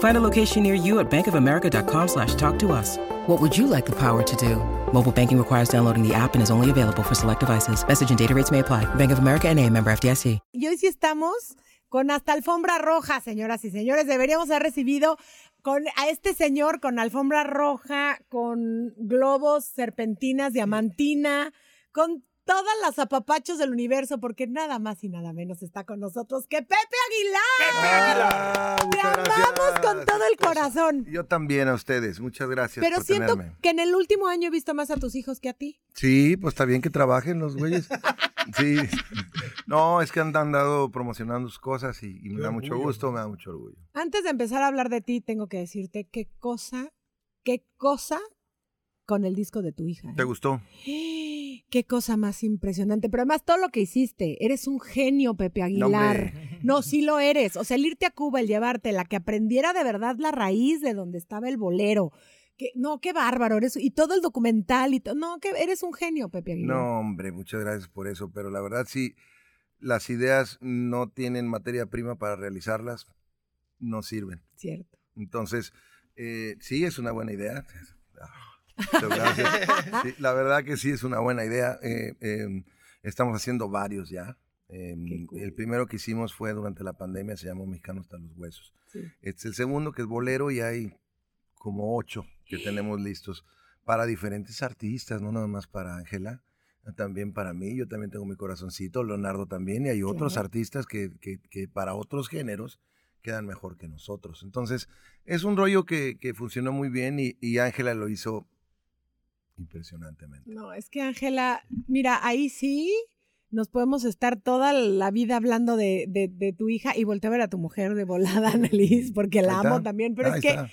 Find a location near you at bankofamerica.com slash talk to us. What would you like the power to do? Mobile banking requires downloading the app and is only available for select devices. Message and data rates may apply. Bank of America and a member FDIC. Y hoy sí estamos con hasta alfombra roja, señoras y señores. Deberíamos haber recibido con a este señor con alfombra roja, con globos, serpentinas, diamantina, con todas las apapachos del universo, porque nada más y nada menos está con nosotros que Pepe Aguilar. Te muchas amamos gracias. con todo el corazón. Yo también a ustedes, muchas gracias Pero por siento tenerme. que en el último año he visto más a tus hijos que a ti. Sí, pues está bien que trabajen los güeyes. Sí. No, es que han andado promocionando sus cosas y, y me da mucho gusto, me da mucho orgullo. Antes de empezar a hablar de ti, tengo que decirte qué cosa, qué cosa con el disco de tu hija. ¿eh? ¿Te gustó? Qué cosa más impresionante. Pero además, todo lo que hiciste, eres un genio, Pepe Aguilar. No, sí lo eres. O sea, el irte a Cuba, el llevártela, que aprendiera de verdad la raíz de donde estaba el bolero. Que, no, qué bárbaro. Eres, y todo el documental y todo. No, que eres un genio, Pepe Aguilar. No, hombre, muchas gracias por eso, pero la verdad sí, las ideas no tienen materia prima para realizarlas, no sirven. Cierto. Entonces, eh, sí, es una buena idea. Muchas gracias. Sí, la verdad que sí es una buena idea. Eh, eh, estamos haciendo varios ya. Eh, El primero que hicimos fue durante la pandemia, se llamó Mexicano hasta los huesos. Sí. Este es el segundo que es bolero y hay como ocho que tenemos listos para diferentes artistas, no nada más para Ángela, también para mí, yo también tengo mi corazoncito, Leonardo también, y hay otros artistas que, que- que para otros géneros quedan mejor que nosotros. Entonces, es un rollo que, que funcionó muy bien y Ángela lo hizo impresionantemente. No, es que Ángela, mira, ahí sí nos podemos estar toda la vida hablando de, de- de tu hija y voltear a ver a tu mujer de volada, Annalise, porque la amo también, pero es que está.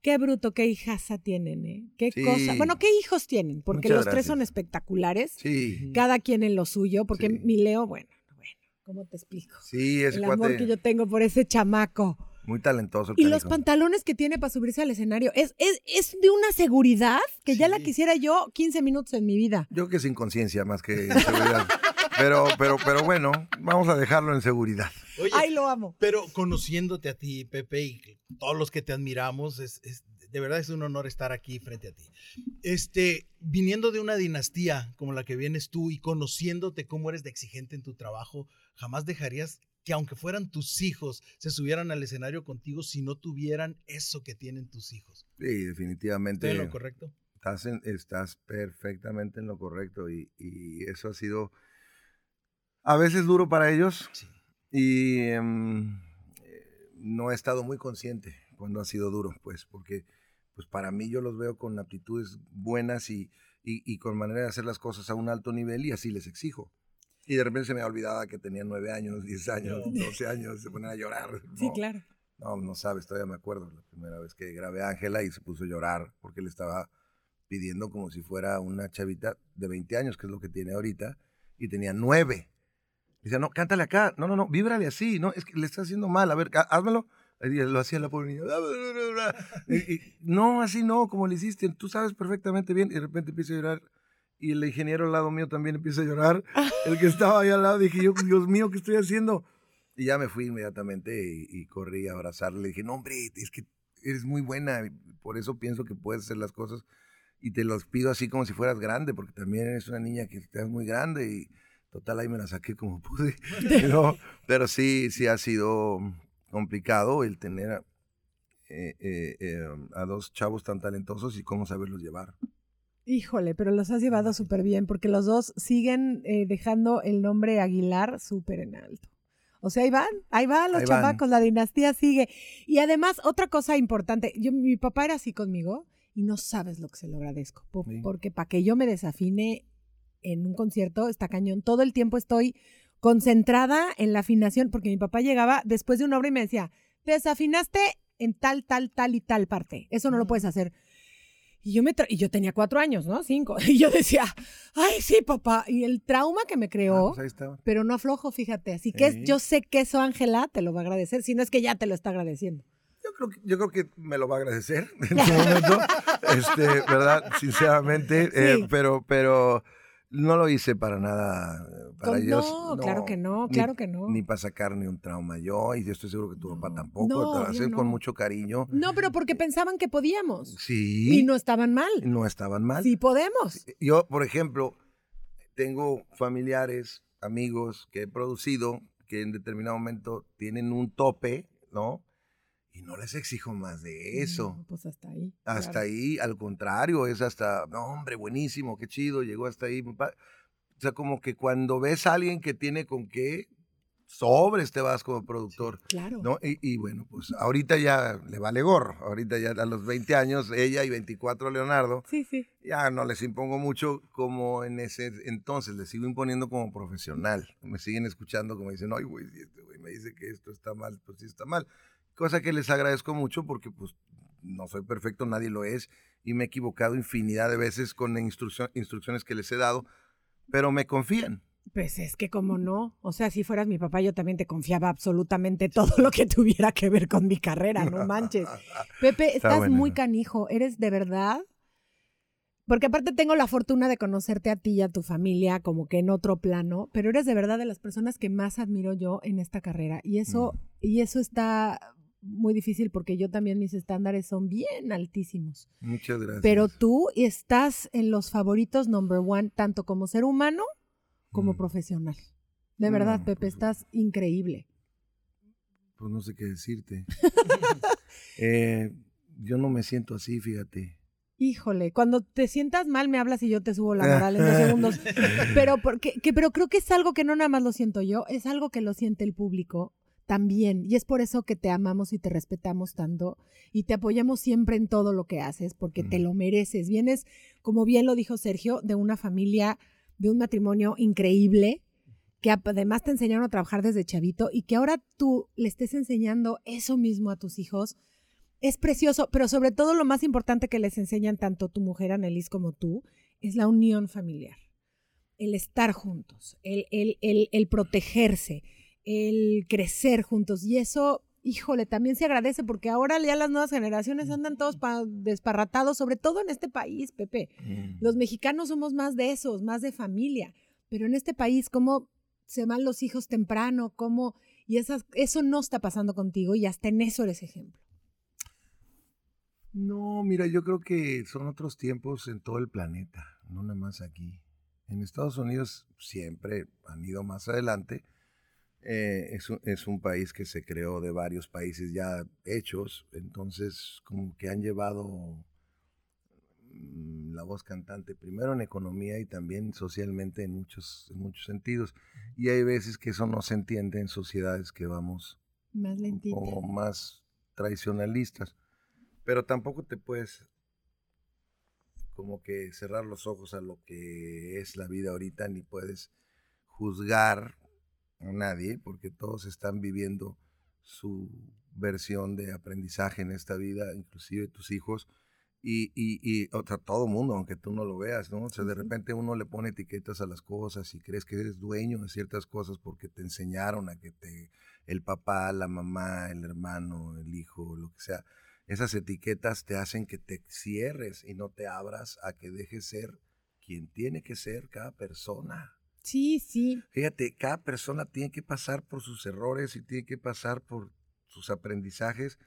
qué bruto, qué hijasa tienen, ¿eh? Qué Sí. cosa. Bueno, qué hijos tienen, porque Muchas los tres son espectaculares. Sí. Cada quien en lo suyo, porque mi Leo, bueno, bueno, ¿cómo te explico? Sí, ese El amor que yo tengo por ese chamaco. Muy talentoso. el Y los pantalones que tiene para subirse al escenario es, es, es de una seguridad que ya la quisiera yo 15 minutos en mi vida. Yo que sin conciencia más que en seguridad. pero, pero, pero bueno, vamos a dejarlo en seguridad. Oye, Ay, lo amo. Pero conociéndote a ti, Pepe, y todos los que te admiramos, es, es- de verdad es un honor estar aquí frente a ti. Este, viniendo de una dinastía como la que vienes tú y conociéndote cómo eres de exigente en tu trabajo, jamás dejarías que aunque fueran tus hijos, se subieran al escenario contigo si no tuvieran eso que tienen tus hijos. Sí, definitivamente. ¿Estoy en lo correcto? Estás, en- estás perfectamente en lo correcto y, y eso ha sido a veces duro para ellos y em, eh, no he estado muy consciente cuando ha sido duro, pues, porque pues para mí yo los veo con aptitudes buenas y, y- y con manera de hacer las cosas a un alto nivel y así les exijo. Y de repente se me olvidaba que tenían nueve años, diez años, doce años, se ponían a llorar. Sí, No, claro. no, no sabes, todavía me acuerdo la primera vez que grabé a Ángela y se puso a llorar porque le estaba pidiendo como si fuera una chavita de 20 años, que es lo que tiene ahorita, y tenía nueve. Dice, no, cántale acá, no, no, no, víbrale así, no, es que le está haciendo mal, a ver, há- házmelo. Y lo hacía la pobre niña. Y- y, no, así no, como le hiciste, tú sabes perfectamente bien, y de repente empieza a llorar. Y el ingeniero al lado mío también empieza a llorar. El que estaba ahí al lado, dije yo, Dios mío, ¿qué estoy haciendo? Y ya me fui inmediatamente y, y corrí a abrazarle. Le dije, no, hombre, es que eres muy buena. Por eso pienso que puedes hacer las cosas. Y te los pido así como si fueras grande, porque también eres una niña que estás muy grande. Y total, ahí me la saqué como pude. Pero, pero sí, sí ha sido complicado el tener eh, eh, eh, a dos chavos tan talentosos y cómo saberlos llevar. Híjole, pero los has llevado súper bien porque los dos siguen eh, dejando el nombre Aguilar súper en alto. O sea, ahí van, ahí van los Ahí van. chamacos, la dinastía sigue. Y además, otra cosa importante, yo, mi papá era así conmigo y no sabes lo que se lo agradezco. Sí. Porque para que yo me desafine en un concierto está cañón. Todo el tiempo estoy concentrada en la afinación, porque mi papá llegaba después de una obra y me decía, te desafinaste en tal, tal, tal y tal parte. Eso no lo puedes hacer. Y yo, me y yo tenía cuatro años, ¿no? Cinco. Y yo decía, ay, sí, papá. Y el trauma que me Ah, creó, pues ahí está. pero no aflojo, fíjate. Así que Sí. yo sé que eso, Ángela, te lo va a agradecer. Si no es que ya te lo está agradeciendo. Yo creo, que, yo creo que me lo va a agradecer en su momento, este, ¿verdad? Sinceramente, eh, Sí. pero, pero no lo hice para nada, eh, para Con- ellos. no, claro que no, ni- claro que no. Ni para sacar ni un trauma yo, y yo estoy seguro que tu papá tampoco, No, te lo hacen no. con mucho cariño. No, pero porque pensaban que podíamos. Sí, Y no estaban mal. no estaban mal. Sí podemos. Yo, por ejemplo, tengo familiares, amigos que he producido que en determinado momento tienen un tope, ¿no? Y no les exijo más de eso. No, pues hasta ahí. Hasta claro. ahí, al contrario, es hasta, no, hombre, buenísimo, qué chido, llegó hasta ahí. mi pa-". O sea, como que cuando ves a alguien que tiene con qué, sobres te vas como productor. Claro. ¿no? Y, y bueno, pues ahorita ya le vale gorro. Ahorita ya a los 20 años, ella y 24 Leonardo, Sí, sí. ya no les impongo mucho como en ese entonces, les sigo imponiendo como profesional. Me siguen escuchando como dicen, ay, güey, este güey me dice que esto está mal, pues sí está mal. Cosa que les agradezco mucho porque pues no soy perfecto, nadie lo es, y me he equivocado infinidad de veces con instruccio- instrucciones que les he dado, pero me confían. Pues es que como no, o sea, si fueras mi papá, yo también te confiaba absolutamente todo lo que tuviera que ver con mi carrera, no manches. Pepe, Está estás bueno, muy canijo, eres de verdad. Porque aparte tengo la fortuna de conocerte a ti y a tu familia como que en otro plano, pero eres de verdad de las personas que más admiro yo en esta carrera y eso Mm. y eso está muy difícil porque yo también mis estándares son bien altísimos. Muchas gracias. Pero tú estás en los favoritos number one tanto como ser humano como Mm. profesional. De verdad, No, Pepe, pues, estás increíble. Pues no sé qué decirte. Eh, yo no me siento así, fíjate. Híjole, cuando te sientas mal me hablas y yo te subo la moral en dos segundos. Pero, porque, que, pero creo que es algo que no nada más lo siento yo, es algo que lo siente el público también. Y es por eso que te amamos y te respetamos tanto y te apoyamos siempre en todo lo que haces, porque te Mm. lo mereces. Vienes, como bien lo dijo Sergio, de una familia, de un matrimonio increíble, que además te enseñaron a trabajar desde chavito y que ahora tú le estés enseñando eso mismo a tus hijos. Es precioso, pero sobre todo lo más importante que les enseñan tanto tu mujer Annelies como tú es la unión familiar. El estar juntos, el, el, el, el protegerse, el crecer juntos. Y eso, híjole, también se agradece porque ahora ya las nuevas generaciones andan todos pa- desparratados, sobre todo en este país, Pepe. Mm. Los mexicanos somos más de esos, más de familia. Pero en este país, ¿cómo se van los hijos temprano? ¿Cómo? Y esas, eso no está pasando contigo y hasta en eso eres ejemplo. No, mira, yo creo que son otros tiempos en todo el planeta, no nada más aquí. En Estados Unidos siempre han ido más adelante. Eh, es, un, es un país que se creó de varios países ya hechos, entonces como que han llevado mm, la voz cantante primero en economía y también socialmente en muchos, en muchos sentidos. Y hay veces que eso no se entiende en sociedades que vamos Más lentito. como más tradicionalistas. Pero tampoco te puedes como que cerrar los ojos a lo que es la vida ahorita, ni puedes juzgar a nadie, porque todos están viviendo su versión de aprendizaje en esta vida, inclusive tus hijos, y, y, y o sea, todo mundo, aunque tú no lo veas, ¿no? O sea, de repente uno le pone etiquetas a las cosas y crees que eres dueño de ciertas cosas porque te enseñaron a que te, el papá, la mamá, el hermano, el hijo, lo que sea, esas etiquetas te hacen que te cierres y no te abras a que dejes ser quien tiene que ser cada persona. Sí, sí. Fíjate, cada persona tiene que pasar por sus errores y tiene que pasar por sus aprendizajes,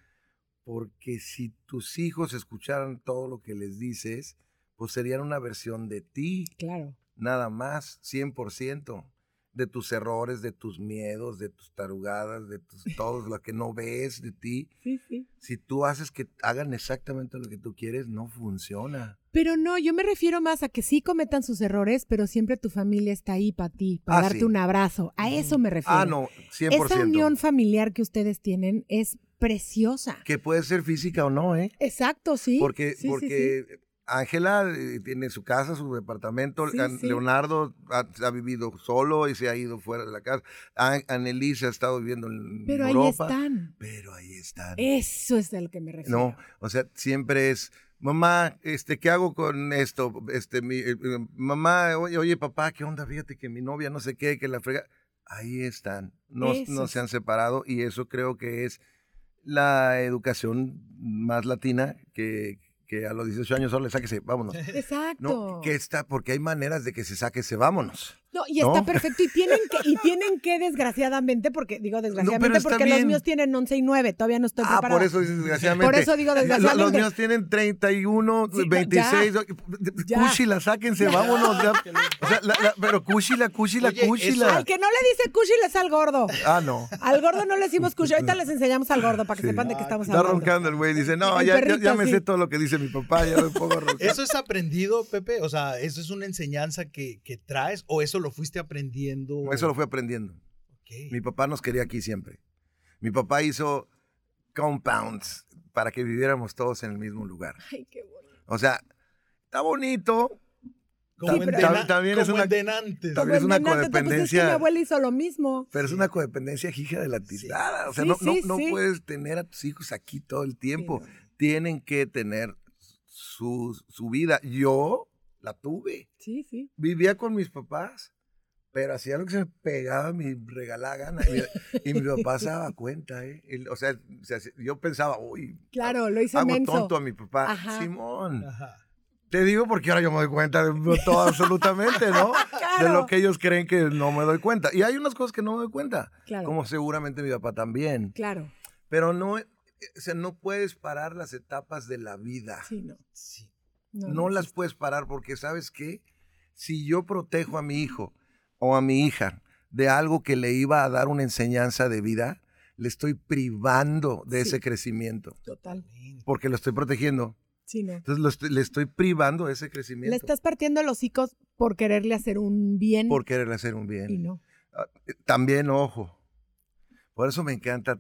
porque si tus hijos escucharan todo lo que les dices, pues serían una versión de ti, Claro. nada más, 100%, de tus errores, de tus miedos, de tus tarugadas, de tus, todo lo que no ves de ti. Sí, sí. Si tú haces que hagan exactamente lo que tú quieres, no funciona. Pero no, yo me refiero más a que sí cometan sus errores, pero siempre tu familia está ahí para ti, para Ah, darte sí. un abrazo. A eso me refiero. Ah, no, 100%. Esa unión familiar que ustedes tienen es preciosa. Que puede ser física o no, ¿eh? Exacto, sí. Porque, Sí, sí, porque Ángela eh, tiene su casa, su departamento. Sí, An- sí. Leonardo ha, ha vivido solo y se ha ido fuera de la casa. An- Annelise ha estado viviendo en Pero ahí están. Pero ahí están. Eso es a lo que me refiero. No, o sea, siempre es, mamá, este, ¿qué hago con esto? Este, mi, eh, eh, mamá, oye, oye, papá, ¿qué onda? Fíjate que mi novia no sé qué, que la frega. Ahí están, no, no se han separado y eso creo que es la educación más latina que, que a los 18 años solo le sáquese, vámonos. Exacto. No, que está, porque hay maneras de que se sáquese, vámonos. No, y está ¿no? perfecto. Y tienen que, y tienen que desgraciadamente, porque digo desgraciadamente, está porque los míos tienen 11 y 9, todavía no estoy Ah, preparada. por eso dices desgraciadamente. Por eso digo desgraciadamente. Los míos tienen 31, Sí, no, 26. ya. Cúchila, sáquense, vámonos. ya. O sea, la- la- pero cúchila, cúchila, Oye, cúchila. Al que no le dice cushi le es al gordo. Ah, no. Al gordo no le decimos cushi. Ahorita les enseñamos al gordo para que Sí. sepan de qué estamos Está hablando. roncando el güey. Dice, no, ya, ya- perrito, ya me sí. sé todo lo que dice mi papá. Ya me pongo a roncar. ¿Eso es aprendido, Pepe? O sea, ¿eso es una enseñanza que, que traes o eso lo fuiste aprendiendo? Eso lo fui aprendiendo. Ok. Mi papá nos quería aquí siempre. Mi papá hizo compounds para que viviéramos todos en el mismo lugar. Ay, qué bonito. O sea, está bonito. Como, Sí, También es una- en Denantes. También es una pues codependencia. mi abuela hizo lo mismo. Pero es una codependencia hija de la tiznada. O sea, Sí, no, no- sí, no puedes tener a tus hijos aquí todo el tiempo. Sí, Tienen que tener su, su vida. Yo la tuve. Sí, sí. Vivía con mis papás, pero hacía lo que se me pegaba, me regalaba gana. Y, y mi papá se daba cuenta, ¿eh? Él, o, sea, o sea, yo pensaba, uy, Claro, lo hice hago menso. tonto a mi papá. Ajá. Simón. Ajá. Te digo porque ahora yo me doy cuenta de todo absolutamente, ¿no? De Claro. lo que ellos creen que no me doy cuenta. Y hay unas cosas que no me doy cuenta. Claro. Como seguramente mi papá también. Claro. Pero no, eh, o sea, no puedes parar las etapas de la vida. Sí, no. Sí. No, No no las puedes parar porque, ¿sabes qué? Si yo protejo a mi hijo o a mi hija de algo que le iba a dar una enseñanza de vida, le estoy privando de Sí. ese crecimiento. Total. Porque lo estoy protegiendo. Sí, no. Entonces lo estoy- le estoy privando de ese crecimiento. Le estás partiendo los hocicos por quererle hacer un bien Por quererle hacer un bien. y no. Ah, eh, También, ojo, por eso me encanta,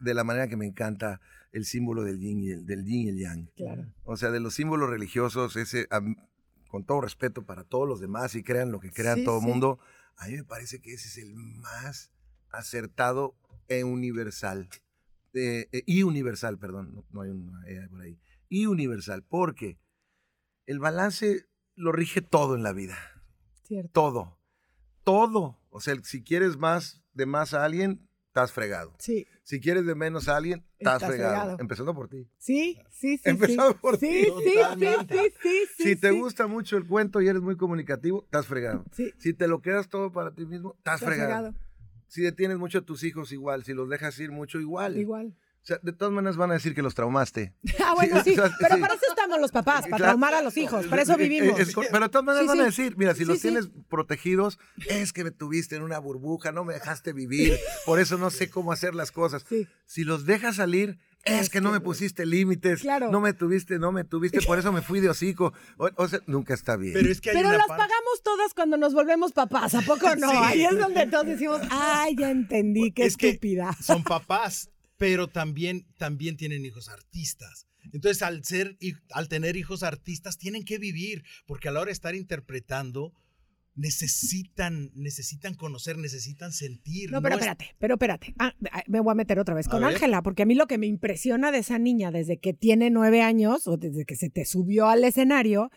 de la manera que me encanta el símbolo del yin y el, del yin y el yang. Claro. O sea, de los símbolos religiosos, ese, con todo respeto para todos los demás y crean lo que crean Sí, todo el sí. mundo, a mí me parece que ese es el más acertado e universal. Eh, eh, y universal, perdón, no, no hay una E por ahí. Y universal, porque el balance lo rige todo en la vida Cierto. todo. Todo. O sea, si quieres más de más a alguien, estás fregado. Sí. Si quieres de menos a alguien, estás, Estás fregado. fregado. Empezando por ti. Sí, sí, sí. Empezando sí. por sí, ti. Sí, sí, sí, sí, sí. si te sí. gusta mucho el cuento y eres muy comunicativo, estás fregado. Sí. Si te lo quedas todo para ti mismo, estás, Estás fregado. fregado. Si detienes mucho a tus hijos, igual. Si los dejas ir mucho, igual. Igual. O sea, de todas maneras van a decir que los traumaste. Ah, bueno, Sí, sí. o sea, Pero sí. para eso estamos los papás, para Claro. traumar a los hijos. Para eso vivimos. es- pero de todas maneras Sí, van a decir, mira, si Sí, los sí. tienes protegidos, es que me tuviste en una burbuja, no me dejaste vivir, por eso no sé cómo hacer las cosas. Sí. Si los dejas salir, es que no me pusiste límites, Claro. no me tuviste, no me tuviste, por eso me fui de hocico. O, o sea, nunca está bien. Pero es que hay Pero una las parte- pagamos todas cuando nos volvemos papás, ¿a poco no? Sí. Ahí es donde todos decimos, ay, ya entendí, qué Es que estúpida. son papás, pero también, también tienen hijos artistas. Entonces, al ser, al tener hijos artistas, tienen que vivir, porque a la hora de estar interpretando, necesitan, necesitan conocer, necesitan sentir. No, pero es- espérate, pero espérate. Ah, ah, me voy a meter otra vez con. Ángela, porque a mí lo que me impresiona de esa niña desde que tiene nueve años o desde que se te subió al escenario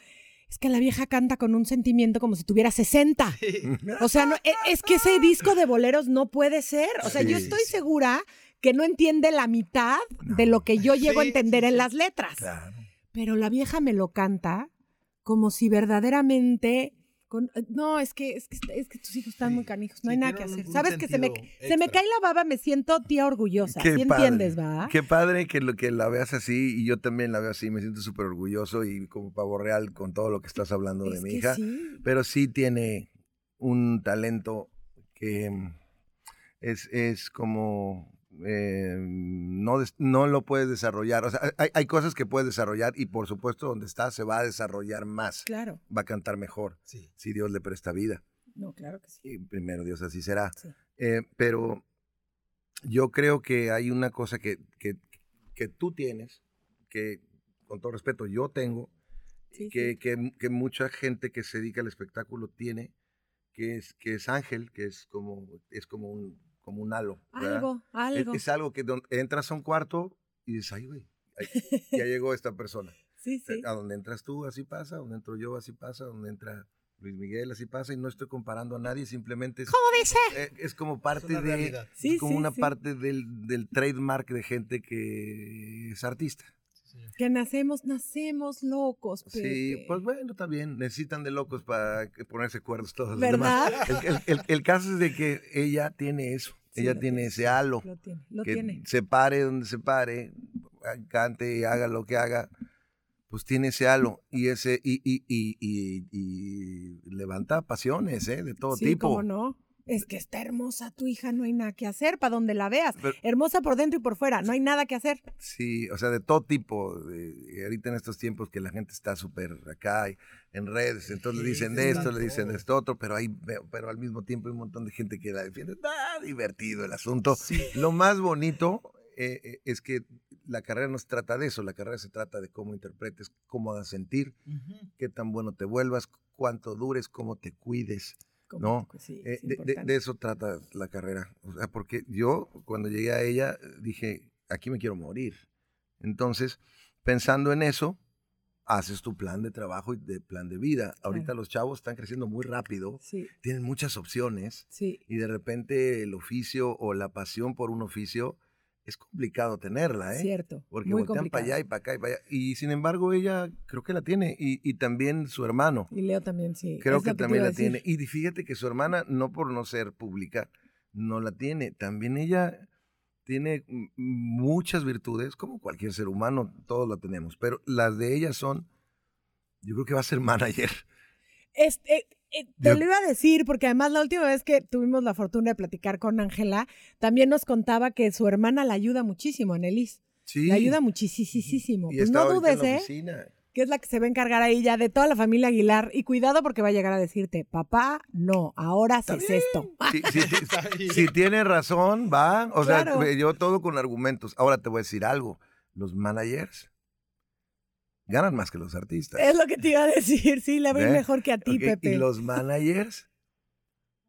es que la vieja canta con un sentimiento como si tuviera 60. O sea, no, e- es que ese disco de boleros no puede ser. O sea, yo estoy segura que no entiende la mitad de lo que yo llego a entender sí, en las letras. Claro. Pero la vieja me lo canta como si verdaderamente... con- no, es que, es, que, es que tus hijos están Sí, muy canijos, no sí, hay nada que hacer. ¿Sabes que se me, se me cae la baba? Me siento tía orgullosa. Qué ¿Sí padre. entiendes, va? Qué padre que, lo, que la veas así y yo también la veo así, me siento súper orgulloso y como pavo real con todo lo que estás hablando de mi hija. sí. pero sí tiene un talento que mm, es, es como eh, no, no lo puedes desarrollar. O sea, hay, hay cosas que puedes desarrollar y por supuesto donde está se va a desarrollar más. Claro. Va a cantar mejor Sí. si Dios le presta vida. No, claro que sí. Y primero Dios así será. Sí. Eh, pero yo creo que hay una cosa que, que, que tú tienes, que con todo respeto yo tengo, Sí, que, sí. que- que mucha gente que se dedica al espectáculo tiene, que es, que es ángel, que es como, es como un, como un halo. ¿verdad? Algo, Es, algo. es algo que entras a un cuarto y dices, ay, güey, ya llegó esta persona. Sí, sí. A donde entras tú, así pasa, a donde entro yo, así pasa, a donde entra Luis Miguel, así pasa, y no estoy comparando a nadie, simplemente es, eh, es como Es parte una de. Sí, es como sí, una sí. parte del, del trademark de gente que es artista. Sí, señor. Que nacemos, nacemos locos, Sí, Pepe. pues bueno, también necesitan de locos para ponerse cuerdos todos los ¿Verdad? demás. El, el- el- el caso es de que ella tiene eso, Sí, ella tiene tiene. ese halo, Lo tiene, lo que tiene. se pare donde se pare, cante y haga lo que haga, pues tiene ese halo y ese y, y, y, y- y levanta pasiones, ¿eh? De todo sí, tipo. cómo no. Es que está hermosa tu hija, no hay nada que hacer para donde la veas. Pero- hermosa por dentro y por fuera, no hay nada que hacer. Sí, o sea, de todo tipo. de- ahorita en estos tiempos que la gente está súper acá y en redes, entonces le dicen de esto, le dicen de esto otro, pero hay, pero al mismo tiempo hay un montón de gente que la defiende. Está divertido el asunto. Lo más bonito eh, eh, es que la carrera no se trata de eso, la carrera se trata de cómo interpretes, cómo hagas sentir, qué tan bueno te vuelvas, cuánto dures, cómo te cuides. No, Eh, de, de- importante. de eso trata la carrera. O sea, porque yo cuando llegué a ella dije, aquí me quiero morir. Entonces, pensando en eso, haces tu plan de trabajo y de plan de vida. Ahorita Claro. los chavos están creciendo muy rápido, Sí, tienen muchas opciones sí. y de repente el oficio o la pasión por un oficio es complicado tenerla, ¿eh? Cierto. Porque muy voltean para complicado. allá y para acá y para allá. Y sin embargo, ella creo que la tiene. Y, y también su hermano. Y Leo también, sí. Creo que también la tiene. Y fíjate que su hermana, no por no ser pública, no la tiene. También ella tiene muchas virtudes, como cualquier ser humano, todos la tenemos. Pero las de ella son, yo creo que va a ser manager. Este, eh, te Yo- lo iba a decir, porque además la última vez que tuvimos la fortuna de platicar con Ángela, también nos contaba que su hermana la ayuda muchísimo, Anelis. Sí. La ayuda muchísimo. Y Pues no dudes, ¿eh? Que es la que se va a encargar ahí ya de toda la familia Aguilar. Y cuidado porque va a llegar a decirte, papá, no, ahora haces esto. Sí, sí, si tiene razón, va. O sea, yo todo con argumentos. Ahora te voy a decir algo. Los managers ganan más que los artistas. Es lo que te iba a decir, sí, le va ¿Ve? mejor que a ti, Pepe. Y los managers,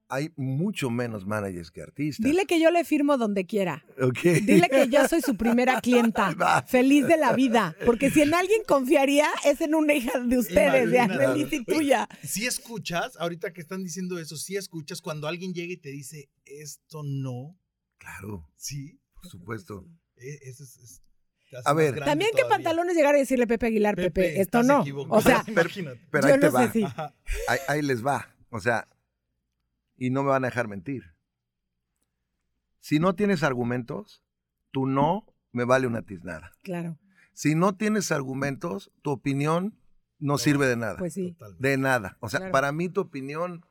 hay mucho menos managers que artistas. Dile que yo le firmo donde quiera. Ok. Dile que yo soy su primera clienta. Feliz de la vida. Porque si en alguien confiaría, es en una hija de ustedes, de. Annelies y tuya. Si escuchas, ahorita que están diciendo eso, si escuchas cuando alguien llega y te dice, esto no, Claro, sí, por supuesto. e- eso es... A ver. También qué pantalones llegar a decirle Pepe Aguilar, Pepe, esto no. equivocado. O sea, imagínate. Pero yo ahí te no va. sé si. Ajá. Ahí, ahí les va. O sea, y no me van a dejar mentir. Si no tienes argumentos, tu no me vale una tiznada. Claro, Si no tienes argumentos, tu opinión no sirve de nada. pues sí. Totalmente. de nada. O sea, Claro. para mí tu opinión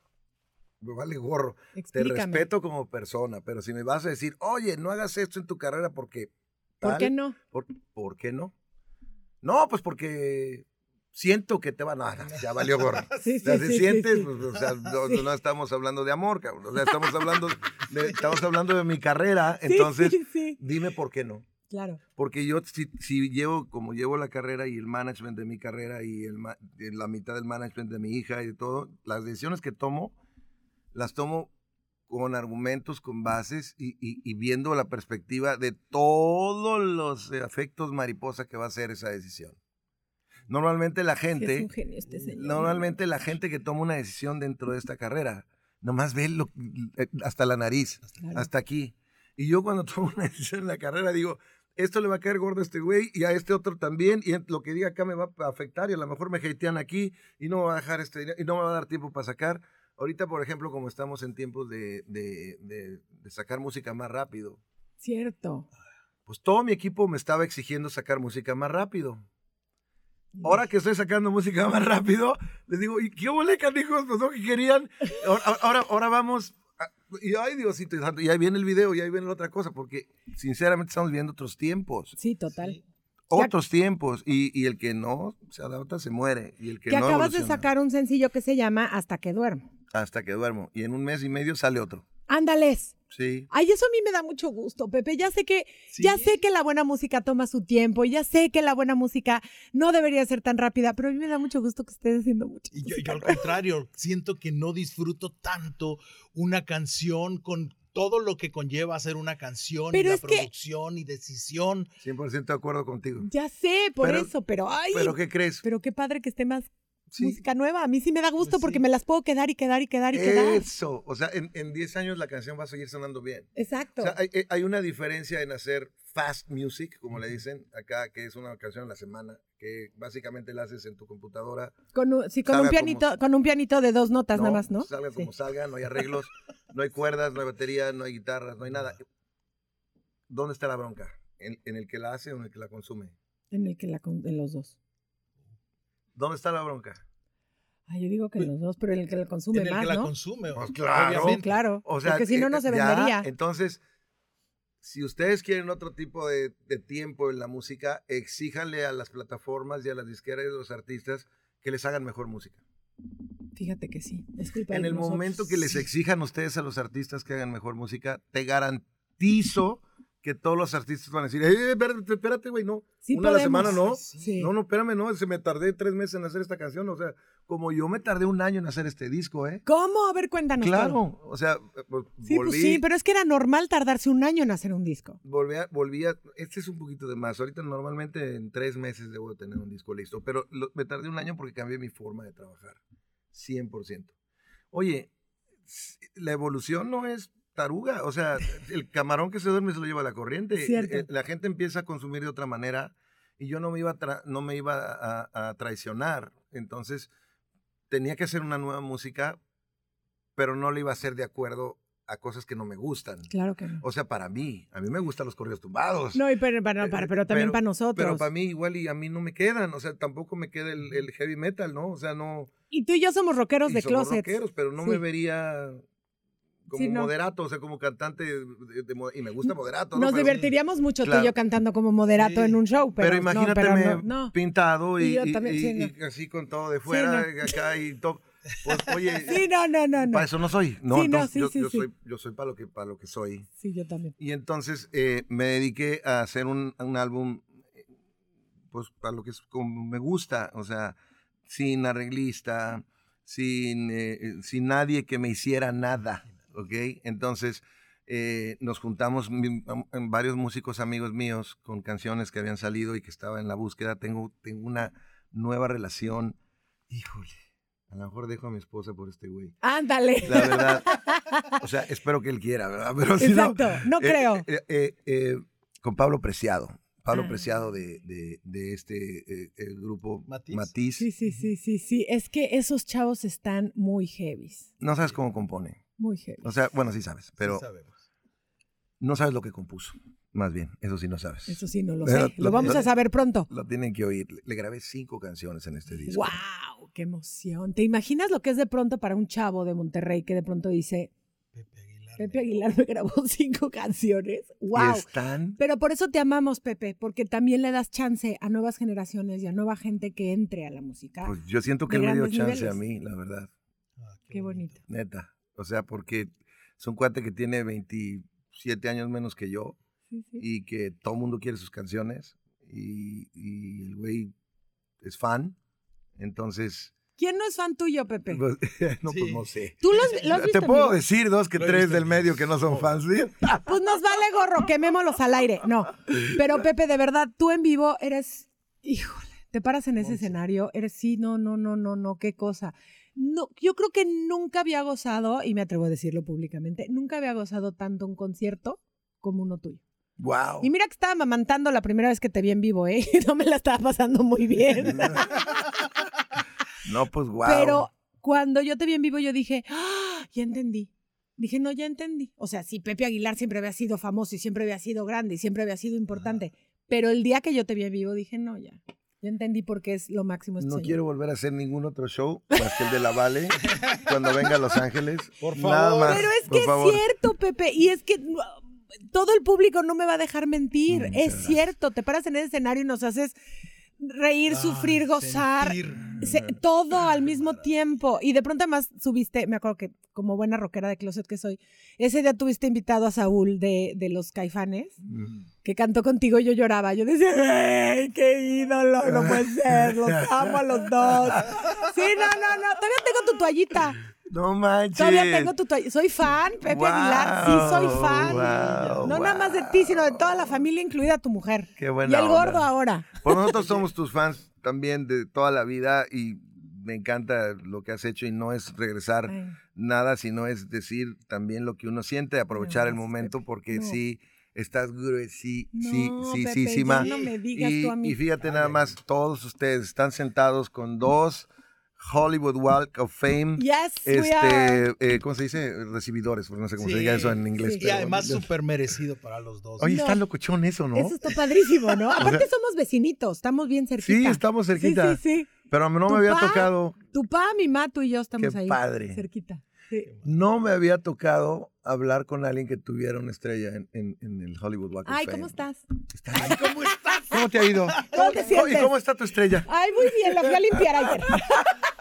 me vale gorro. Te respeto como persona, pero si me vas a decir, oye, no hagas esto en tu carrera porque... ¿Por tal", qué no? ¿Por, por qué no? No, pues porque siento que te van a... ya valió gorro. Sí, O sea, sí, si sí, sientes, pues, o sea, no, estamos hablando de amor, cabrón. O sea, estamos hablando de, estamos hablando de mi carrera. Entonces, dime por qué no. Claro. Porque yo, si, si llevo, como llevo la carrera y el management de mi carrera y el, la mitad del management de mi hija y de todo, las decisiones que tomo, las tomo con argumentos, con bases y, y- y viendo la perspectiva de todos los efectos mariposa que va a ser esa decisión. Normalmente la gente, un genio este señor. normalmente la gente que toma una decisión dentro de esta carrera, nomás ve lo- eh, hasta la nariz Claro. hasta aquí. Y yo cuando tomo una decisión en la carrera digo, esto le va a caer gordo a este güey y a este otro también, y lo que diga acá me va a afectar y a lo mejor me hatean aquí y no me va a dejar este y no me va a dar tiempo para sacar. Ahorita, por ejemplo, como estamos en tiempos de, de- de- de sacar música más rápido, Cierto. pues todo mi equipo me estaba exigiendo sacar música más rápido. Ahora que estoy sacando música más rápido, les digo, ¿y qué bolecan, hijos? Pues no que querían. Ahora, ahora, ahora vamos Y ay, Diosito y ahí viene el video y ahí viene la otra cosa, porque sinceramente estamos viviendo otros tiempos. Sí, total. Sí. Otros tiempos. Y, y el que no se adapta se muere. Y el que, Que no acabas de sacar un sencillo que se llama Hasta que duermo. Hasta que duermo. Y en un mes y medio sale otro. Ándales. Sí. Ay, eso a mí me da mucho gusto, Pepe. Ya sé que, Sí. ya sé que la buena música toma su tiempo, y ya sé que la buena música no debería ser tan rápida, pero a mí me da mucho gusto que estés haciendo mucho. Y yo, yo al contrario, siento que no disfruto tanto una canción con todo lo que conlleva hacer una canción Pero y la que- producción y decisión. 100% de acuerdo contigo. Ya sé, por Pero- eso, pero ay, ¿Pero qué crees? pero qué padre que esté más Sí. música nueva. A mí sí me da gusto Pues porque sí. me las puedo quedar y quedar y quedar y quedar. Eso. O sea, en, en 10 años la canción va a seguir sonando bien. Exacto. O sea, hay, hay una diferencia en hacer fast music, como le dicen acá, que es una canción a la semana, que básicamente la haces en tu computadora. con un, sí, con un pianito, como- con un pianito de dos notas nada más, ¿no? Salga Sí. como salga, no hay arreglos, no hay cuerdas, no hay batería, no hay guitarras, no hay nada. ¿Dónde está la bronca? ¿En, en el que la hace o en el que la consume? En el que la en los dos. ¿Dónde está la bronca? Ay, yo digo que en los dos, pero en el que la consume en el más, que la ¿no? consume. Pues claro. Sí, claro. O sea, porque si no, eh, no se ya, vendería. entonces, si ustedes quieren otro tipo de, de tiempo en la música, exíjanle a las plataformas y a las disqueras y a los artistas que les hagan mejor música. Fíjate que sí. Es culpa En de el nosotros. momento que les Sí. exijan ustedes a los artistas que hagan mejor música, te garantizo que todos los artistas van a decir, eh, espérate, espérate, güey, no. Sí Una a la semana, no. Sí. No, no, espérame, no. Se me tardé tres meses en hacer esta canción. O sea, como yo me tardé un año en hacer este disco, ¿eh? ¿Cómo? A ver, cuéntanos. todo. Claro. O sea, pues, Sí, volví, pues sí, pero es que era normal tardarse un año en hacer un disco. volví, a, volví a- Este es un poquito de más. Ahorita normalmente en tres meses debo de tener un disco listo. Pero lo- me tardé un año porque cambié mi forma de trabajar. 100%. Oye, la evolución no es taruga. O sea, el camarón que se duerme se lo lleva la corriente. Cierto. Eh, La gente empieza a consumir de otra manera y yo no me iba a, no me iba a, a traicionar. Entonces, tenía que hacer una nueva música, pero no le iba a hacer de acuerdo a cosas que no me gustan. Claro que no. O sea, para mí, a mí me gustan los corridos tumbados. No, y pero, para- para- pero también Pero- para nosotros. Pero para mí igual y a mí no me quedan, o sea, tampoco me queda el, el heavy metal, ¿no? O sea, no... Y tú y yo somos rockeros y de somos closet. rockeros, pero no Sí. me vería como Sí, no. moderato, o sea, como cantante, de- de mo- y me gusta moderato, ¿no? Nos Pero- divertiríamos mucho tú y yo cantando como moderato Sí. en un show. Pero, Pero, no, imagínate no, pintado y, también, sí, así con todo de fuera, acá y todo. Pues, oye, Sí, no, no, no, no. para eso no soy, ¿no? Entonces, yo, yo soy, yo soy para lo que, para lo que soy. Sí, yo también. Y entonces eh, me dediqué a hacer un, un álbum, pues para lo que es como me gusta, o sea, sin arreglista, sin, eh, eh, sin nadie que me hiciera nada, ¿ok? Entonces eh, nos juntamos mi- am- varios músicos amigos míos con canciones que habían salido y que estaba en la búsqueda. Tengo, tengo una nueva relación. Híjole, a lo mejor dejo a mi esposa por este güey. Ándale. La verdad, o sea, espero que él quiera, ¿verdad? Pero si no, Exacto, no eh, creo. eh, eh, eh, con Pablo Preciado. Pablo Ah. Preciado de, de- de este eh, el grupo Matiz. Matiz. Sí, sí, sí, sí, sí. Es que esos chavos están muy heavies. No sabes cómo compone. Muy heavy. O sea, bueno, sí sabes, pero Sí sabemos. no sabes lo que compuso. Más bien, eso sí no sabes. Eso sí, no lo Pero sé. Lo lo- vamos lo- a saber pronto. Lo tienen que oír. Le grabé cinco canciones en este disco. ¡Wow! ¡Qué emoción! ¿Te imaginas lo que es de pronto para un chavo de Monterrey que de pronto dice, Pepe Aguilar. Pepe Aguilar me grabó cinco canciones? ¡Wow! están Pero por eso te amamos, Pepe, porque también le das chance a nuevas generaciones y a nueva gente que entre a la música. Pues yo siento que él me dio chance niveles. a mí, la verdad. Ah, Qué bonito. Neta. O sea, porque es un cuate que tiene 27 años menos que yo Sí, sí. y que todo el mundo quiere sus canciones y, y el güey es fan. Entonces, ¿Quién no es fan tuyo, Pepe? pues, no, pues no sé. ¿Tú lo has, lo has Te visto puedo decir dos que tres del medio que no son fans. ¿sí? Pues nos vale gorro, quemémoslos al aire. No. Pero Pepe, de verdad, tú en vivo eres, híjole, te paras en ese escenario, eres sí, no, no, no, no, no, qué cosa. No, yo creo que nunca había gozado, y me atrevo a decirlo públicamente, nunca había gozado tanto un concierto como uno tuyo. Wow. Y mira que estaba mamantando la primera vez que te vi en vivo, ¿eh? No me la estaba pasando muy bien. No, pues wow. Pero cuando yo te vi en vivo, yo dije, ¡Ah! ya entendí. Dije, no, ya entendí. O sea, sí, Pepe Aguilar siempre había sido famoso y siempre había sido grande y siempre había sido importante. Pero el día que yo te vi en vivo, dije, no, ya. Ya entendí por qué es lo máximo este No señor. quiero volver a hacer ningún otro show más que el de la Vale cuando venga a Los Ángeles. Por Nada favor. más, Pero es que favor. es cierto, Pepe, y es que todo el público no me va a dejar mentir. Muchas es cierto, te paras en el escenario y nos haces reír, Ay, sufrir, gozar, sentir. se- todo al mismo tiempo. Y de pronto además subiste, me acuerdo que como buena rockera de closet que soy, ese día tuviste invitado a Saúl de, de los Caifanes, Mm. Que cantó contigo y yo lloraba. Yo decía, ¡ay, qué ídolo! No puede ser, los amo a los dos. Sí, no, no, no, todavía tengo tu toallita. No manches. Todavía tengo tu toalla. Soy fan, Pepe Wow, Aguilar. Sí, soy fan. wow, no nada más de ti, sino de toda la familia, incluida tu mujer. Qué buena y el onda. gordo ahora. Pues nosotros somos tus fans también de toda la vida y me encanta lo que has hecho y no es regresar Ay. nada, sino es decir también lo que uno siente, aprovechar el Gracias, momento porque No. sí estás gruesí, No, sí, sí, Pepe, sí, sí, ya no me digas y, tú a mí. y fíjate nada más, todos ustedes están sentados con dos Hollywood Walk of Fame. Yes, we are. Este, eh, ¿cómo se dice? Recibidores, porque no sé cómo se Sí, diga eso en inglés. sí. Y además súper merecido para los dos. Oye, No. está locochón eso, ¿no? Eso está padrísimo, ¿no? Aparte somos vecinitos, estamos bien cerquita. Sí, estamos cerquita. Sí, sí, sí. Pero a mí no Tu me había pa. tocado, Tu pa, mi ma, tú y yo estamos Qué ahí. padre. Cerquita. No me había tocado hablar con alguien que tuviera una estrella en, en- en el Hollywood Walk of Ay, Fame. ¿cómo estás? Está bien. ¿Cómo te ha ido? ¿Cómo te ¿Y sientes? cómo está tu estrella? Ay, muy bien, la fui a limpiar ayer.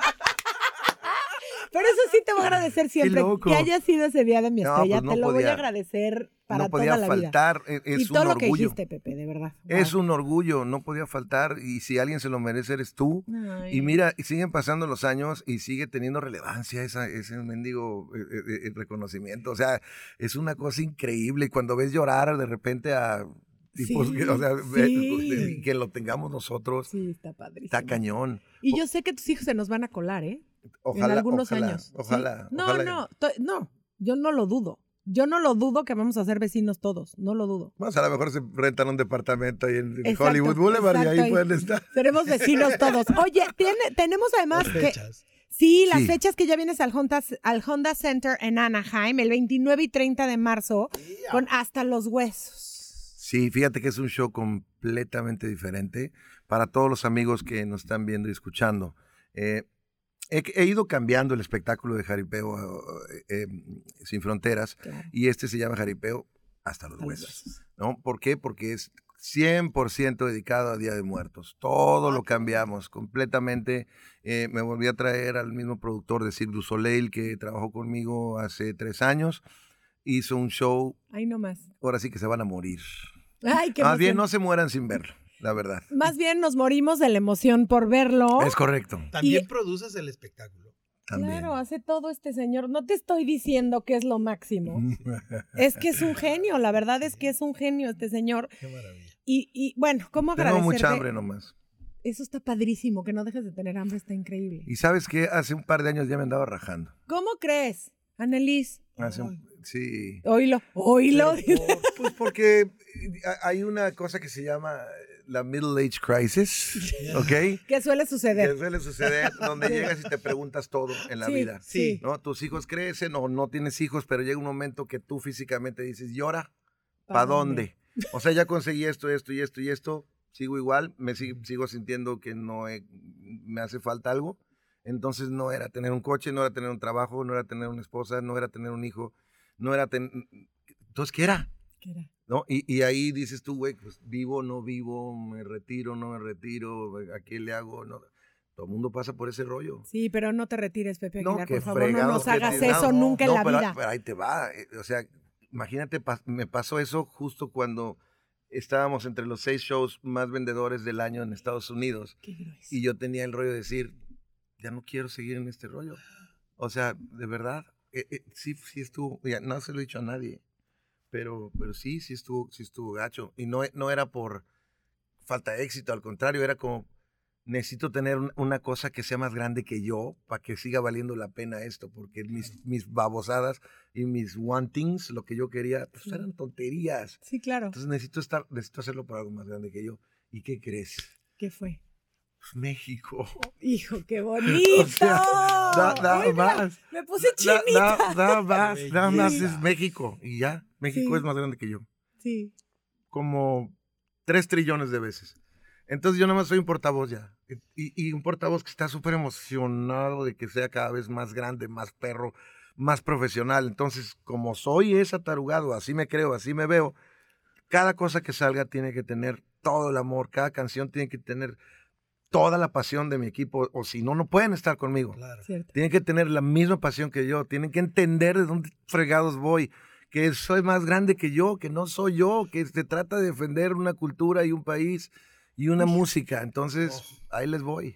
Pero eso sí te voy a agradecer siempre. Que haya sido ese día de mi No, estrella. pues no te lo voy podía- a agradecer para no podía toda la vida. faltar, e- es y un todo lo que orgullo. dijiste, Pepe, de verdad. Es Wow. un orgullo, no podía faltar. Y si alguien se lo merece, eres tú. Ay. Y mira, y siguen pasando los años y sigue teniendo relevancia esa, ese mendigo eh, eh, eh, reconocimiento. O sea, es una cosa increíble. Y cuando ves llorar de repente a Sí, que, o sea, sí. que lo tengamos nosotros, Sí, está padrísimo. está cañón. Y yo sé que tus hijos se nos van a colar, ¿eh? Ojalá, en algunos ojalá, años. ¿sí? Ojalá. No, ojalá. no, no. Yo no lo dudo. Yo no lo dudo que vamos a ser vecinos todos. No lo dudo. Más a lo mejor se rentan un departamento ahí en, Exacto, Hollywood Boulevard y exacto, ahí ahí. pueden estar. Seremos vecinos todos. Oye, tiene, tenemos además Las que. fechas. Sí, las Sí. fechas que ya vienes al Honda, al Honda Center en Anaheim, el 29 y 30 de marzo, con hasta los huesos. Sí, fíjate que es un show completamente diferente para todos los amigos que nos están viendo y escuchando. Eh, he, he ido cambiando el espectáculo de Jaripeo eh, eh, Sin Fronteras Claro. y este se llama Jaripeo Hasta los Huesos. ¿no? ¿Por qué? Porque es 100% dedicado a Día de Muertos. Todo lo cambiamos completamente. Eh, me volví a traer al mismo productor de Cirque du Soleil que trabajó conmigo hace tres años. Hizo un show, Ahí nomás. ahora sí que se van a morir. Ay, qué Más bien no se mueran sin verlo, la verdad. Más bien nos morimos de la emoción por verlo. Es correcto. También Y- produces el espectáculo. También. Claro, hace todo este señor. No te estoy diciendo que es lo máximo. es que es un genio, la verdad es que es un genio este señor. Qué maravilla. Y, y bueno, ¿cómo Tengo agradecerte? mucha hambre nomás. Eso está padrísimo, que no dejes de tener hambre, está increíble. Y sabes que hace un par de años ya me andaba rajando. ¿Cómo crees, Annelies? Hace un- sí. Oílo, oílo. Pero por- pues porque eh, hay una cosa que se llama la Middle Age Crisis, ¿ok? ¿Qué suele Que suceder? suele suceder donde llegas y te preguntas todo en la Sí, vida. sí. ¿no? Tus hijos crecen o no tienes hijos, pero llega un momento que tú físicamente dices, ¿y ahora? ¿Pa' ¿Para dónde? O sea, ya conseguí esto, esto y esto y esto, sigo igual, me sig- sigo sintiendo que no he- me hace falta algo. Entonces no era tener un coche, no era tener un trabajo, no era tener una esposa, no era tener un hijo, no era tener... Entonces, ¿qué era? ¿Qué era? ¿No? Y, y ahí dices tú, güey, pues vivo, no vivo, me retiro, no me retiro, ¿a qué le hago? No. Todo el mundo pasa por ese rollo. Sí, pero no te retires, Pepe Aguilar, por favor, no nos hagas te- eso no, nunca en la pero, vida. pero ahí te va. eh, O sea, imagínate, me pasó eso justo cuando estábamos entre los seis shows más vendedores del año en Estados Unidos. Qué grueso. Y yo tenía el rollo de decir, ya no quiero seguir en este rollo. O sea, de verdad, eh, eh, sí, sí estuvo, ya, no se lo he dicho a nadie, pero, pero sí, sí estuvo, sí estuvo gacho. Y no, no era por falta de éxito, al contrario, era como, necesito tener un- una cosa que sea más grande que yo para que siga valiendo la pena esto, porque mis, mis babosadas y mis wantings, lo que yo quería, pues eran tonterías. Sí, claro. Entonces necesito estar, necesito hacerlo para algo más grande que yo. ¿Y qué crees? ¿Qué fue? Pues México. Hijo, qué bonito. sea, da- da mira, más. Me puse Da- chinita. da- Nada más, nada más es México. Y ya, México Sí. es más grande que yo. Sí. Como tres trillones de veces. Entonces yo nada más soy un portavoz ya. Y, y un portavoz que está súper emocionado de que sea cada vez más grande, más perro, más profesional. Entonces, como soy ese tarugado, así me creo, así me veo, cada cosa que salga tiene que tener todo el amor, cada canción tiene que tener toda la pasión de mi equipo, o si no, no pueden estar conmigo. Tienen que tener la misma pasión que yo, tienen que entender de dónde fregados voy, que soy más grande que yo, que no soy yo, que se trata de defender una cultura y un país y una música. Entonces, ahí les voy.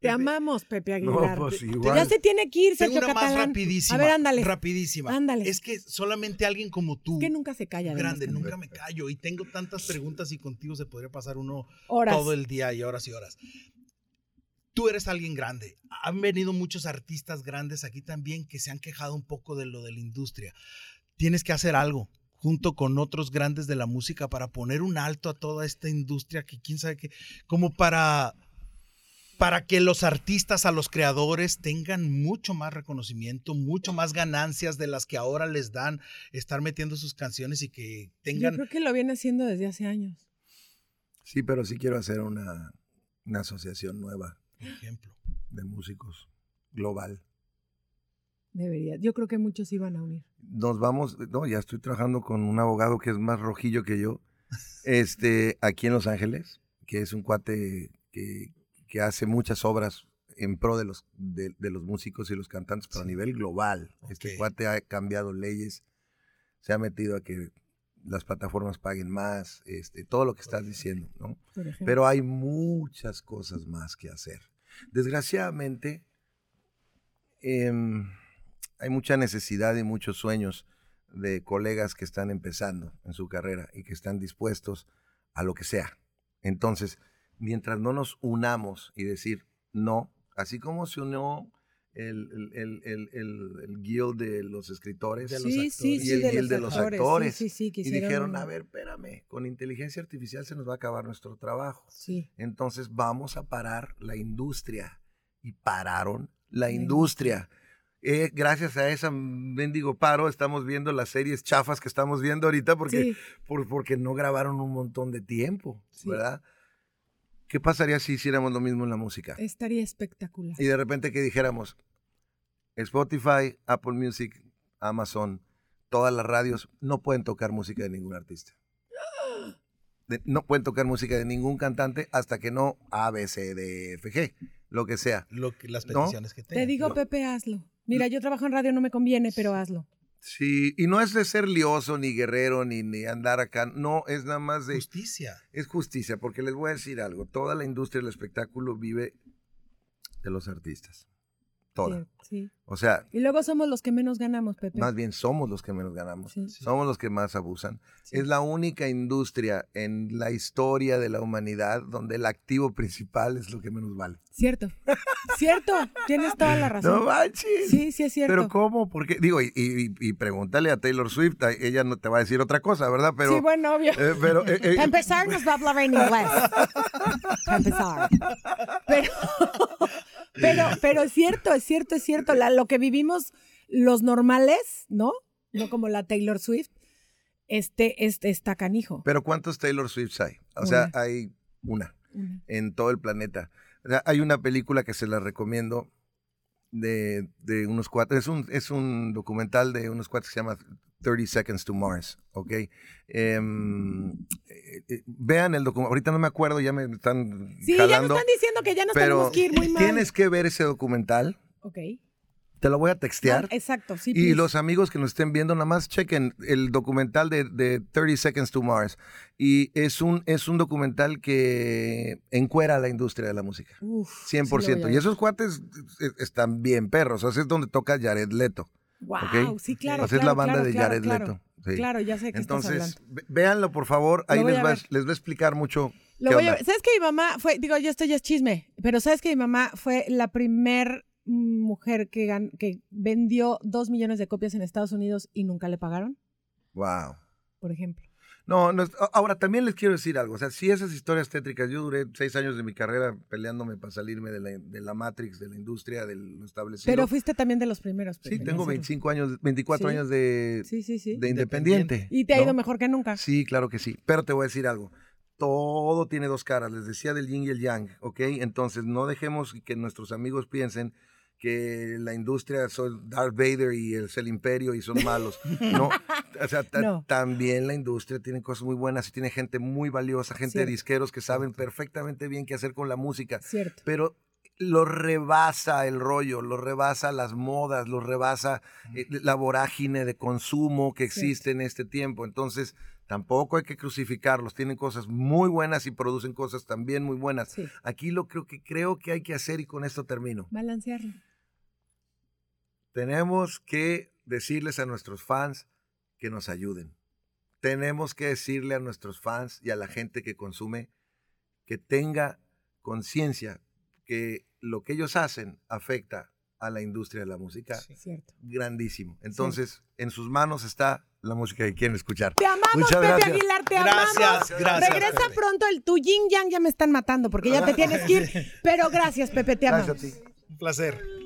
Te amamos, Pepe Aguilar. No, pues Ya se tiene que ir, Tengo Sergio una más rapidísima. A ver, ándale. Rapidísima. Ándale. Es que solamente alguien como tú, Es que nunca se calla. grande, nunca me callo y tengo tantas preguntas y contigo se podría pasar uno Horas. todo el día y horas y horas. Tú eres alguien grande. Han venido muchos artistas grandes aquí también que se han quejado un poco de lo de la industria. Tienes que hacer algo junto con otros grandes de la música para poner un alto a toda esta industria que quién sabe qué, como para para que los artistas, a los creadores tengan mucho más reconocimiento, mucho más ganancias de las que ahora les dan estar metiendo sus canciones y que Yo tengan creo que lo viene haciendo desde hace años. Sí, pero sí quiero hacer una, una asociación nueva por ejemplo. de músicos global. Debería. Yo creo que muchos iban a unir. Nos vamos, no, ya estoy trabajando con un abogado que es más rojillo que yo, este, aquí en Los Ángeles, que es un cuate que, que hace muchas obras en pro de los, de, de los músicos y los cantantes, pero a nivel global. Este cuate ha cambiado leyes, se ha metido a que las plataformas paguen más, este, todo lo que estás diciendo, ¿no? Pero hay muchas cosas más que hacer. Desgraciadamente, em, hay mucha necesidad y muchos sueños de colegas que están empezando en su carrera y que están dispuestos a lo que sea. Entonces, mientras no nos unamos y decir no, así como se unió el, el, el, el- el- el guild de los escritores De los sí, actores. sí, y sí, el de guild de los actores. actores. Sí, sí, sí, y dijeron, a ver, espérame, con inteligencia artificial se nos va a acabar nuestro trabajo. Sí. Entonces vamos a parar la industria. Y pararon la La industria. Eh, gracias a ese mendigo paro estamos viendo las series chafas que estamos viendo ahorita porque, Sí. por- porque no grabaron un montón de tiempo, Sí. ¿verdad? ¿Qué pasaría si hiciéramos lo mismo en la música? Estaría espectacular. Y de repente que dijéramos, Spotify, Apple Music, Amazon, todas las radios no pueden tocar música de ningún artista. De- no pueden tocar música de ningún cantante hasta que no A, B, C, D, F, G, lo que sea. Lo que, las ¿No? peticiones que Te tengan. digo, No. Pepe, hazlo. Mira, yo trabajo en radio, no me conviene, pero hazlo. Sí, y no es de ser lioso, ni guerrero, ni, ni andar acá. No, es nada más de... Justicia. Es justicia, porque les voy a decir algo. Toda la industria del espectáculo vive de los artistas. Toda. Sí, sí. O sea, Y luego somos los que menos ganamos, Pepe. más bien somos los que menos ganamos. Sí. Somos los que más abusan. Sí. Es la única industria en la historia de la humanidad donde el activo principal es lo que menos vale. Cierto. Cierto. Tienes toda la razón. No manches. Sí, sí es cierto. Pero ¿cómo? Porque digo, y, y- y pregúntale a Taylor Swift, ella no te va a decir otra cosa, ¿verdad? Pero, sí, bueno, obvio. eh, pero eh, eh, Para empezar, nos va a hablar en inglés. Para empezar. Pero, pero, pero es cierto, es cierto, es cierto. La- lo que vivimos los normales, ¿no? No como la Taylor Swift, este, este está canijo. pero ¿cuántos Taylor Swifts hay? O sea, Una. hay una. Una. en todo el planeta. O sea, hay una película que se la recomiendo de, de unos cuatro, es un, es un documental de unos cuatro que se llama 30 Seconds to Mars, ¿ok? Em, eh, eh, vean el documental, ahorita no me acuerdo, ya me están Sí, ya nos jalando, están diciendo que ya nos pero tenemos que ir muy mal. tienes que ver ese documental, Ok. Te lo voy a textear. Exacto, sí. Y please. los amigos que nos estén viendo, nada más chequen el documental de, de 30 Seconds to Mars. Y es un, es un documental que encuera a la industria de la música. Uf, sí lo 100%. voy a y esos cuates eh, están bien perros. O sea, es donde toca Jared Leto. Wow, sí, claro. O sea, es claro, la banda claro, de Jared claro. Leto. sí. Claro, ya sé que estás Entonces, hablando. ve- véanlo, por favor. Ahí les a va, les va a explicar mucho. Lo voy a ver. ¿Sabes que mi mamá fue, digo, yo esto ya es chisme, pero ¿sabes que mi mamá fue la primer mujer que, gan- que vendió dos millones de copias en Estados Unidos y nunca le pagaron? Wow. Por ejemplo. No, no ahora también les quiero decir algo. O sea, si esas historias tétricas, yo duré seis años de mi carrera peleándome para salirme de la, de la Matrix, de la industria, de lo establecido. Pero fuiste también de los primeros. Sí, tengo en hacerlo. 25 años, 24 Sí. años de, Sí, sí, sí. de Independiente. Y te ha ¿no? ido mejor que nunca. Sí, claro que sí. Pero te voy a decir algo. Todo tiene dos caras. Les decía del yin y el yang, ¿ok? Entonces no dejemos que nuestros amigos piensen que la industria son Darth Vader y el, el imperio y son malos. No, o sea, No. también la industria tiene cosas muy buenas y tiene gente muy valiosa, gente de disqueros que saben perfectamente bien qué hacer con la música Cierto. pero lo rebasa el rollo, lo rebasa las modas, lo rebasa eh, la vorágine de consumo que existe en este tiempo. Entonces, tampoco hay que crucificarlos. Tienen cosas muy buenas y producen cosas también muy buenas. Sí. Aquí lo creo que creo que hay que hacer y con esto termino. Balancearlo. Tenemos que decirles a nuestros fans que nos ayuden. Tenemos que decirle a nuestros fans y a la gente que consume que tenga conciencia que lo que ellos hacen afecta a la industria de la música Cierto. grandísimo. Entonces, en sus manos está la música que quieren escuchar. Te amamos, Muchas Pepe gracias. Aguilar, te Gracias, amamos. gracias, Regresa Pepe. pronto el tu yin yang ya me están matando porque ya te tienes que ir. Pero gracias, Pepe, te amamos. Gracias a ti. Un placer.